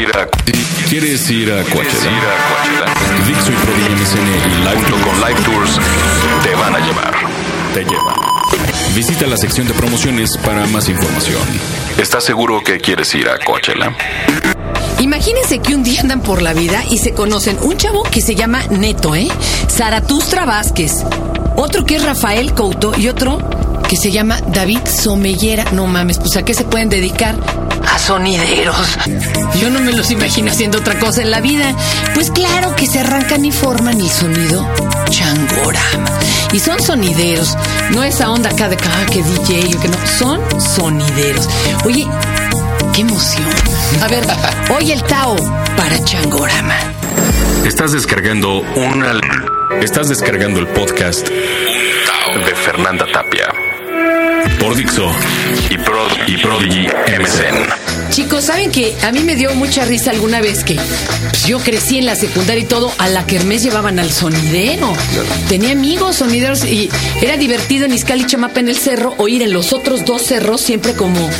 ir a ¿Quieres ir a ¿Quieres ir Coachella? a Coachella? Dixo y y Live Junto con Live Tours te van a llevar. te llevan. Visita la sección de promociones para más información. ¿Estás seguro que quieres ir a Coachella? Imagínense que un día andan por la vida y se conocen un chavo que se llama Neto, ¿eh? Zaratustra Vázquez. Otro que es Rafael Couto y otro que se llama David Somellera. No mames, pues ¿a qué se pueden dedicar? Sonideros. Yo no me los imagino haciendo otra cosa en la vida. Pues claro que se arrancan y forman el sonido changorama. Y son sonideros. No esa onda acá de que, ah, que DJ o que no. Son sonideros. Oye, ¡Qué emoción! A ver, hoy el Tao para Changorama. Estás descargando una. Estás descargando el podcast De Fernanda Tapia por Dixo. y, Prod y Prodigy MSN. Chicos, ¿saben que a mí me dio mucha risa alguna vez que pues, yo crecí en la secundaria y todo, a la Kermés llevaban al sonidero? Tenía amigos sonideros y era divertido en Izcali Chamapa en el cerro oír en los otros dos cerros siempre como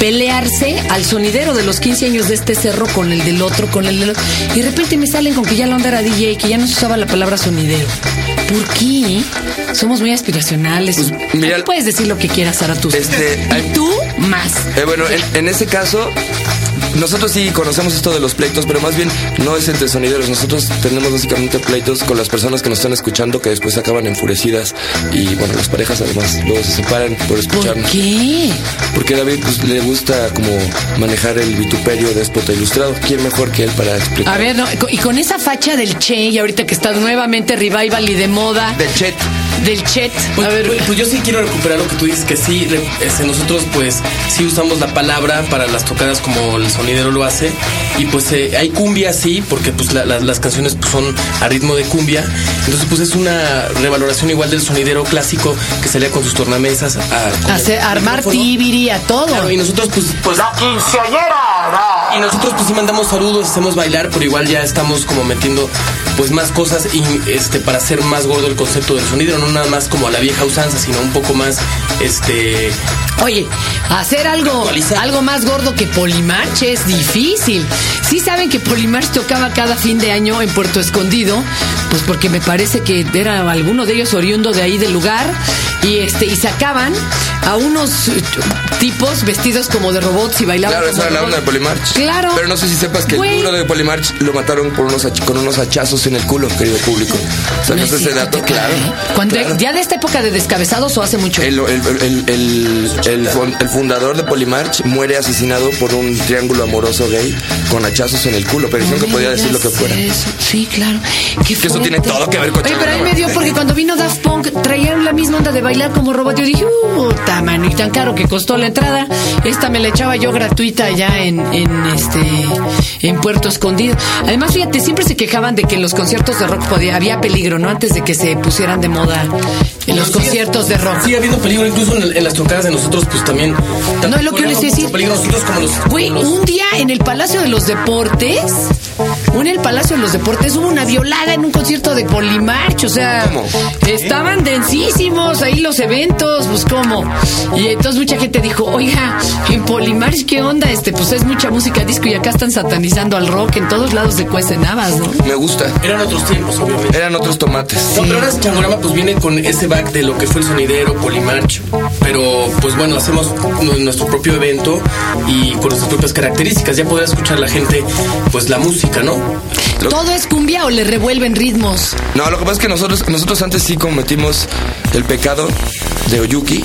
pelearse al sonidero de los 15 años de este cerro con el del otro, con el del otro. Y de repente me salen con que ya la onda era DJ, que ya no se usaba la palabra sonidero. ¿Por qué? Somos muy aspiracionales. mira- Aquí puedes decir lo que quieras, Zaratustra. Este, hay- y tú más. Eh, bueno, en, en ese caso, nosotros sí conocemos esto de los pleitos, pero más bien no es entre sonideros. Nosotros tenemos básicamente pleitos con las personas que nos están escuchando que después acaban enfurecidas. Y bueno, las parejas además luego se separan por ¿Por escucharnos. qué? Porque a David pues, le gusta como manejar el vituperio déspota ilustrado. ¿Quién mejor que él para explicar? A ver, no, y con esa facha del Che, y ahorita que está nuevamente revival y de moda, De Chet. del Chet. Pues, a ver, pues- pues yo sí quiero recuperar lo que tú dices, que sí, re- este, nosotros pues sí usamos la palabra para las tocadas como el sonidero lo hace. Y pues eh, hay cumbia, sí, porque pues la- la- las canciones pues, son a ritmo de cumbia. Entonces pues es una revaloración igual del sonidero clásico que salía con sus tornamesas a, el armar tibiri a todo. Claro, y nosotros pues, pues y nosotros pues sí mandamos saludos, hacemos bailar, pero igual ya estamos como metiendo pues más cosas y este para hacer más gordo el concepto del sonido, no nada más como a la vieja usanza, sino un poco más este Oye, hacer algo, algo más gordo que Polimarch es difícil. Sí saben que Polimarch tocaba cada fin de año en Puerto Escondido, pues porque me parece que era alguno de ellos oriundo de ahí del lugar y este y sacaban a unos tipos vestidos como de robots y bailaban Claro, esa era la onda de. Polimarch. Claro. Pero no sé si sepas que el duro de Polimarch lo mataron por unos con unos hachazos en el culo, querido público. No ¿Sabes es ese dato? Claro. Cuando ya de esta época de descabezados o hace mucho. El, el, el, el, el fun- el fundador de Polimarch muere asesinado por un triángulo amoroso gay con hachazos en el culo, pero dijeron que podía decir lo que fuera. Sí, claro. Qué Que eso tiene todo que ver con Oye, pero a mí me dio porque cuando vino Daft Punk traían la misma onda de bailar como robot. Yo dije, puta mano, y tan caro que costó la entrada. Esta me la echaba yo gratuita allá en, en este en Puerto Escondido. Además, fíjate, siempre se quejaban de que en los conciertos de rock podía, había peligro, ¿no? Antes de que se pusieran de moda en los conciertos de rock. Sigue habiendo peligro, incluso en, en las tocadas de nosotros, pues también. No, es lo que yo les iba a decir. Peligro nosotros como los. Güey, un día en el Palacio de los Deportes, un en el Palacio de los Deportes hubo una violada en un concierto de Polimarch, o sea, ¿Cómo? estaban densísimos ahí los eventos, pues cómo. Y entonces mucha gente dijo, oiga, en Polimarch, ¿qué onda? Este, pues es mucha música disco y acá están satanizando al rock, en todos lados se cuecen habas, ¿no? Me gusta. Eran otros tiempos, obviamente. Eran otros tomates. No, pero ahora Changorama pues viene con ese back de lo que fue el sonidero, Polimarch, pero pues bueno, hacemos nu- nuestro propio evento y con nuestras propias características. Ya podrá escuchar la gente pues la música, ¿no? Lo- ¿Todo es cumbia o le revuelven ritmos? No, lo que pasa es que nosotros, nosotros antes sí cometimos el pecado de Oyuki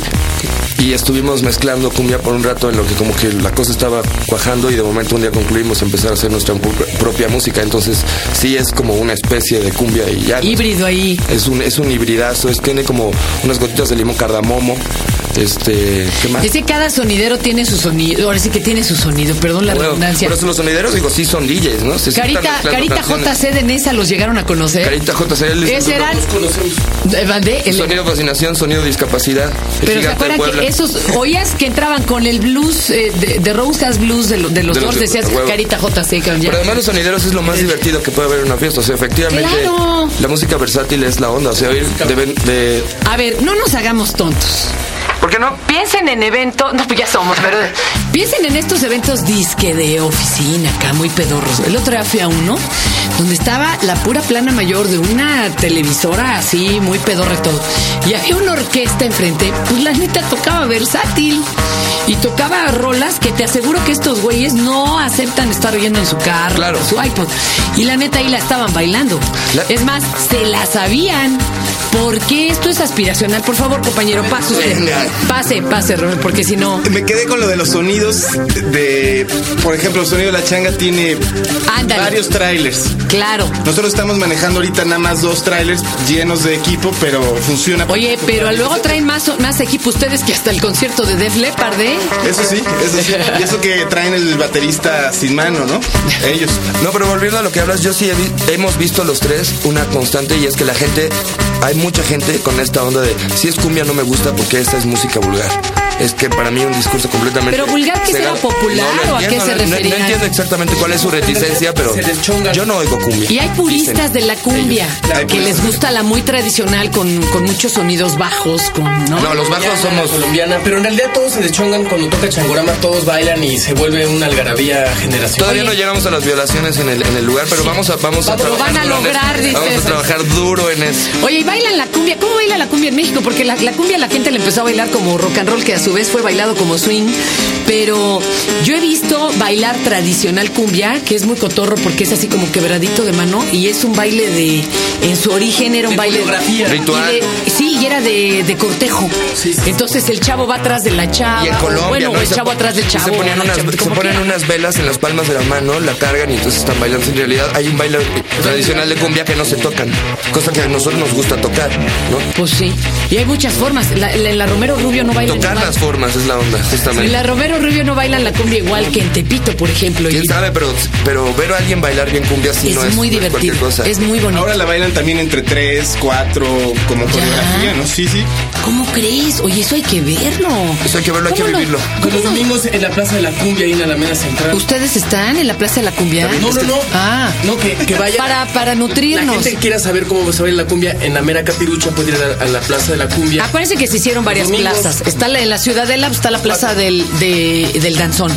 y estuvimos mezclando cumbia por un rato en lo que como que la cosa estaba cuajando y de momento un día concluimos empezar a hacer nuestra propia música. Entonces sí es como una especie de cumbia y ya. Híbrido ahí. Es un, es un hibridazo, es, tiene como unas gotitas de limón cardamomo. Este, ¿qué más? Es que cada sonidero tiene su sonido, ahora sí que tiene su sonido, perdón la Bueno, redundancia. pero los sonideros, digo, sí son DJs, ¿no? Se Carita, Carita canciones. JC de Nesa los llegaron a conocer. Carita JCL. Ese eran. Nos conocemos. mandé el- Sonido fascinación, sonido discapacidad. El pero se acuerdan que esos oías que entraban con el blues eh, de, de Blues de, lo- de los De dos, de- decías huevo. Carita JC. Pero además los sonideros es lo más divertido que puede haber en una fiesta. O sea, efectivamente, Claro. la música versátil es la onda. O sea, oír de, de- A ver, no nos hagamos tontos. ¿Por qué no? Piensen en eventos, no, pues ya somos, pero piensen en estos eventos disque de oficina, acá muy pedorros. El otro día fui a uno donde estaba la pura plana mayor de una televisora así, muy pedorra y todo. Y había una orquesta enfrente, pues la neta tocaba versátil y tocaba rolas que te aseguro que estos güeyes no aceptan estar oyendo en su carro, Claro. en su iPod. Y la neta ahí la estaban bailando. La- Es más, se la sabían. Porque esto es aspiracional. Por favor, compañero, pase usted. Pase, pase, Robert, porque si no. Me quedé con lo de los sonidos de, por ejemplo, el sonido de la changa tiene Ándale. varios trailers. Claro. Nosotros estamos manejando ahorita nada más dos trailers llenos de equipo, pero funciona. Oye, pero luego traen más, más equipo ustedes que hasta el concierto de Def Leppard, ¿eh? Eso sí, eso sí. Y eso que traen el baterista sin mano, ¿no? Ellos. No, pero volviendo a lo que hablas, yo sí he vi- hemos visto los tres una constante y es que la gente, hay mucha gente con esta onda de si es cumbia no me gusta porque esta es música vulgar. Es que para mí un discurso completamente. Pero vulgar, ¿que cegado. popular lo o a qué se no- no-? No, entiendo exactamente cuál es su reticencia, pero yo no oigo cumbia. Y hay puristas de la cumbia ellos. Que les gusta la muy tradicional con, con muchos sonidos bajos, con ¿no? No, los bajos somos. colombiana, pero en realidad todos se deschongan cuando toca changorama, todos bailan y se vuelve una algarabía generacional. Todavía no llegamos a las violaciones en el, en el lugar, pero vamos a, vamos a Lo trabajar. van a duro en lograr, eso. dice Vamos a trabajar duro en eso. Oye, y bailan la cumbia. ¿Cómo baila la cumbia en México? Porque la, la cumbia la gente le empezó a bailar como rock and roll, que a su vez fue bailado como swing. Pero yo he visto bailar tradicional cumbia, que es muy cotorro porque es así como quebradito de mano y es un baile de. En su origen era un De baile. coreografía. Ritual. y de- sí, y era de, de cortejo. Sí, sí. Entonces el chavo va atrás de la chava. Y en Colombia, bueno, ¿no? el se chavo atrás del chavo. Se ponen, la unas, chava, se ponen unas velas en las palmas de la mano, la cargan y entonces están bailando. En realidad hay un baile tradicional de cumbia que no se tocan, cosa que a nosotros nos gusta tocar, ¿no? Pues sí. Y hay muchas formas. La, la- la Romero Rubio no baila Tocar las formas es la onda, En justamente. la Romero Rubio no bailan la cumbia igual que en Tepito, por ejemplo. ¿Quién Y- sabe? Pero, pero ver a alguien bailar bien cumbia sí es no es muy no es divertido. cosa. Es muy bonito. Ahora la bailan también entre tres, cuatro, como coreografía, ¿no? Sí, sí. ¿Cómo crees? Oye, eso hay que verlo. Eso hay que verlo, hay que vivirlo. Como domingos en la Plaza de la Cumbia ahí en Alameda Central. ¿Ustedes están en la Plaza de la Cumbia? No, no, no. Ah. No, que, que vaya. Para, para La nutrirnos. gente que quiera saber cómo se baila la cumbia en la mera capirucha puede ir a la, a la Plaza de la Cumbia. Acuérdense que se hicieron varias plazas. Está la, en la Ciudadela, está la plaza del, de- del danzón.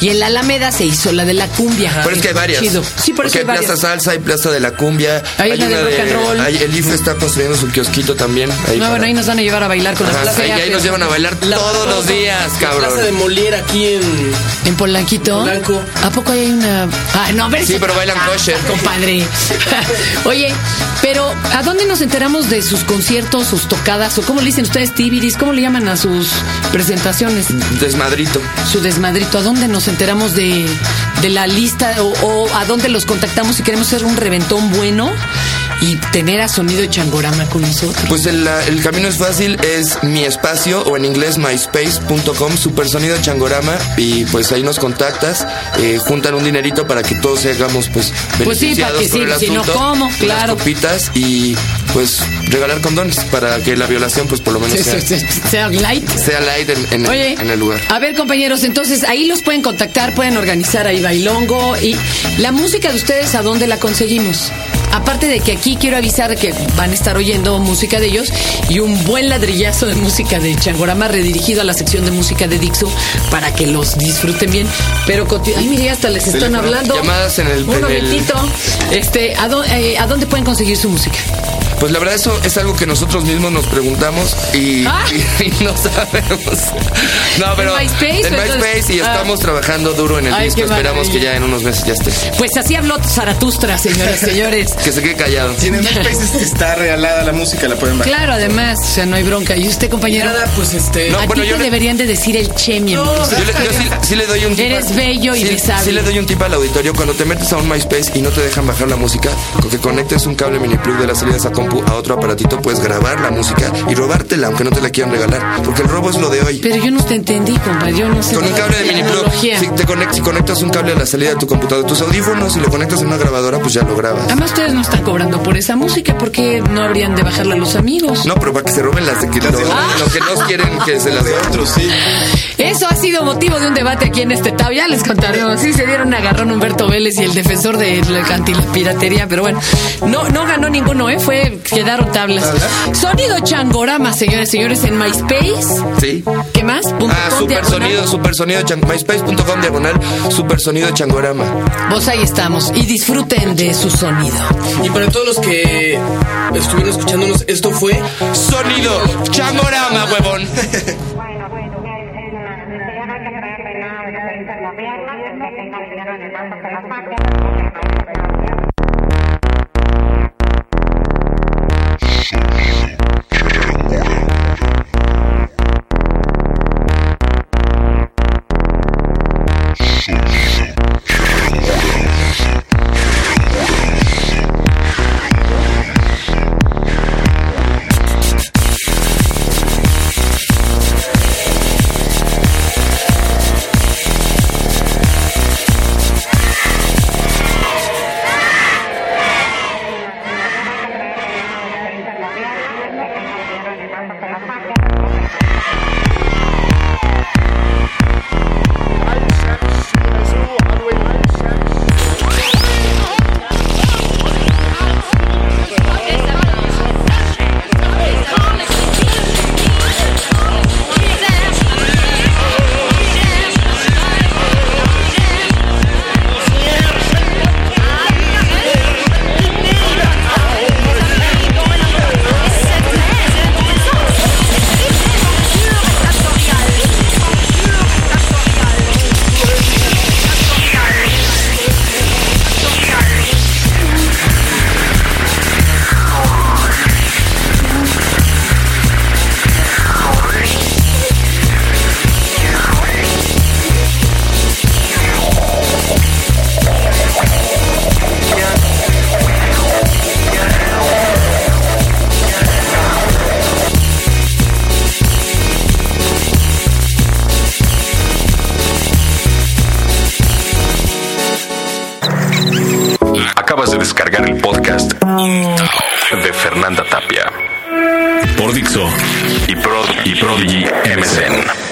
Y en la Alameda se hizo la de la cumbia. Pero es que hay varias. Chido. Sí, por eso Porque hay hay varias. Plaza Salsa, hay Plaza de la Cumbia. Hay una de rock and roll. hay- el IFE está construyendo su kiosquito también. Ahí No, para- bueno, ahí nos van a llevar a bailar con Ajá, la ahí, ahí nos llevan a bailar La- todos los días, La cabrón. Plaza de Molière aquí en. En Polanquito. Polanco. ¿A poco hay una.? Ah, no, a ver Sí, si- pero bailan Ah, kosher. Compadre. Oye, pero ¿a dónde nos enteramos de sus conciertos, sus tocadas? ¿O cómo le dicen ustedes, Tibiris? ¿Cómo le llaman a sus presentaciones? Desmadrito. Su desmadrito. ¿A dónde nos enteramos de, la lista? O, o a dónde los contactamos si queremos hacer un reventón bueno y tener a sonido changorama con nosotros? Pues el, el camino es fácil, es mi espacio o en inglés myspace.com, supersonido changorama y pues ahí nos contactas, eh, juntan un dinerito para que todos hagamos pues Pues sí, para beneficiados que por sí, el si no, unas Claro. copitas y pues regalar condones para que la violación pues por lo menos Sí, sea, light. sea light en, en el- Oye, en el lugar. a ver compañeros, entonces ahí los pueden contactar, pueden organizar ahí bailongo y la música de ustedes, ¿a dónde la conseguimos? Aparte de que aquí quiero avisar que van a estar oyendo música de ellos y un buen ladrillazo de música de Changorama redirigido a la sección de música de Dixo para que los disfruten bien. Pero, ay, mire, hasta les están hablando. Llamadas en el- Un momentito. Este, ¿a, dó- eh, ¿A dónde pueden conseguir su música? Pues la verdad eso es algo que nosotros mismos nos preguntamos y, Ah. y- y no sabemos. No, pero ¿En MySpace en? MySpace y Ah. estamos trabajando duro en el Ay, disco. Esperamos que ya en unos meses ya esté. Pues así habló Zaratustra, señoras y señores. Que se quede callado. Tienen países que está regalada la música, la pueden bajar. Claro, además, o sea, no hay bronca. ¿Y usted, compañero? Nada, pues este. No, a bueno, ti yo te le- deberían de decir el chemi. amigo. Yo, le, yo sí, sí le doy un tip. Eres bello y sí, besable. Sí le doy un tip al auditorio. Cuando te metes a un MySpace y no te dejan bajar la música, con que conectes un cable mini plug de las salidas a compu a otro aparatito, puedes grabar la música y robártela, aunque no te la quieran regalar. Porque el robo es lo de hoy. Pero yo no te entendí, compa. Yo no sé. Con un cable de mini si, te conect- si conectas un cable a la salida de tu computadora, de tus audífonos y lo conectas en una grabadora, pues ya lo grabas. Además, ustedes no están cobrando por esa música porque no habrían de bajarla los amigos. No, pero para que se roben las de que, de- lo que no quieren que se las den. Otros, sí. Eso ha sido motivo de un debate aquí en este tab. Ya les contaremos. Sí, se dieron un agarrón Humberto Vélez y el defensor de la piratería, pero bueno, no, no ganó ninguno, ¿eh? Fue, quedaron tablas. Sonido Changorama, señores, señores, en MySpace. Sí. ¿Qué más? Punto Ah, com, super diagonal. sonido, super sonido, myspace.com diagonal, super sonido changorama. Vos ahí estamos y disfruten de su sonido. Y para todos los que estuvieron escuchándonos, esto fue Sonido changorama, huevón. Bueno, bueno, ya es el ya no hay que traerle nada, no se hizo la pierna, que tenga el dinero en el banco, saque. Descargar el podcast de Fernanda Tapia Por Dixo y, Pro- y Prodigy MSN.